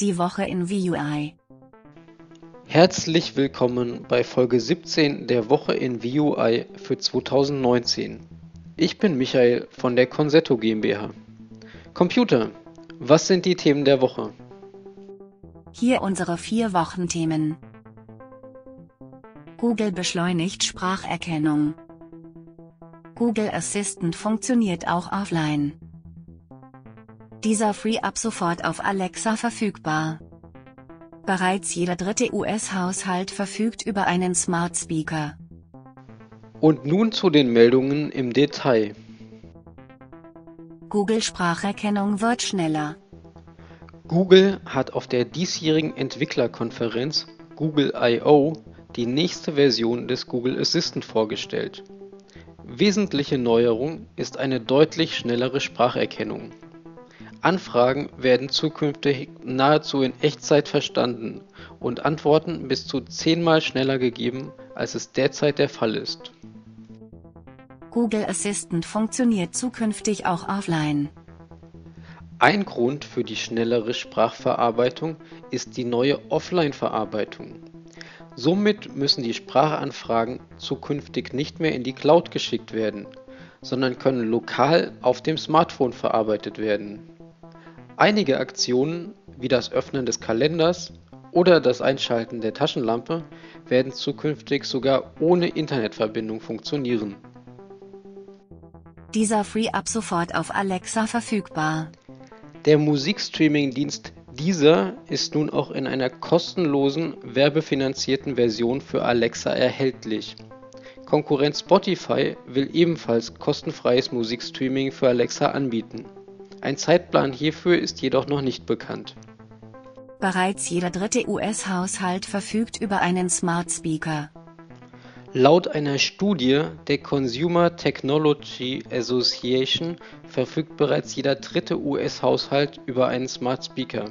Die Woche in VUI. Herzlich willkommen bei Folge 17 der Woche in VUI für 2019. Ich bin Michael von der Consetto GmbH. Computer, was sind die Themen der Woche? Hier unsere vier Wochenthemen. Google beschleunigt Spracherkennung. Google Assistant funktioniert auch offline. Dieser Free ab sofort auf Alexa verfügbar. Bereits jeder dritte US-Haushalt verfügt über einen Smart Speaker. Und nun zu den Meldungen im Detail. Google Spracherkennung wird schneller. Google hat auf der diesjährigen Entwicklerkonferenz Google I.O. die nächste Version des Google Assistant vorgestellt. Wesentliche Neuerung ist eine deutlich schnellere Spracherkennung. Anfragen werden zukünftig nahezu in Echtzeit verstanden und Antworten bis zu zehnmal schneller gegeben, als es derzeit der Fall ist. Google Assistant funktioniert zukünftig auch offline. Ein Grund für die schnellere Sprachverarbeitung ist die neue Offline-Verarbeitung. Somit müssen die Sprachanfragen zukünftig nicht mehr in die Cloud geschickt werden, sondern können lokal auf dem Smartphone verarbeitet werden. Einige Aktionen wie das Öffnen des Kalenders oder das Einschalten der Taschenlampe werden zukünftig sogar ohne Internetverbindung funktionieren. Dieser Free ab sofort auf Alexa verfügbar. Der Musikstreaming-Dienst Deezer ist nun auch in einer kostenlosen, werbefinanzierten Version für Alexa erhältlich. Konkurrent Spotify will ebenfalls kostenfreies Musikstreaming für Alexa anbieten. Ein Zeitplan hierfür ist jedoch noch nicht bekannt. Bereits jeder dritte US-Haushalt verfügt über einen Smart Speaker. Laut einer Studie der Consumer Technology Association verfügt bereits jeder dritte US-Haushalt über einen Smart Speaker.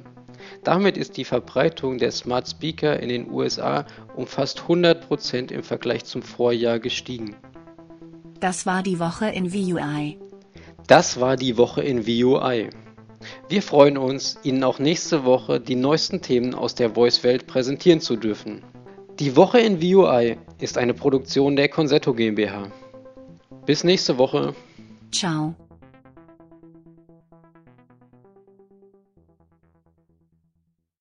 Damit ist die Verbreitung der Smart Speaker in den USA um fast 100% im Vergleich zum Vorjahr gestiegen. Das war die Woche in VUI. Das war die Woche in VUI. Wir freuen uns, Ihnen auch nächste Woche die neuesten Themen aus der Voice-Welt präsentieren zu dürfen. Die Woche in VUI ist eine Produktion der Consetto GmbH. Bis nächste Woche. Ciao.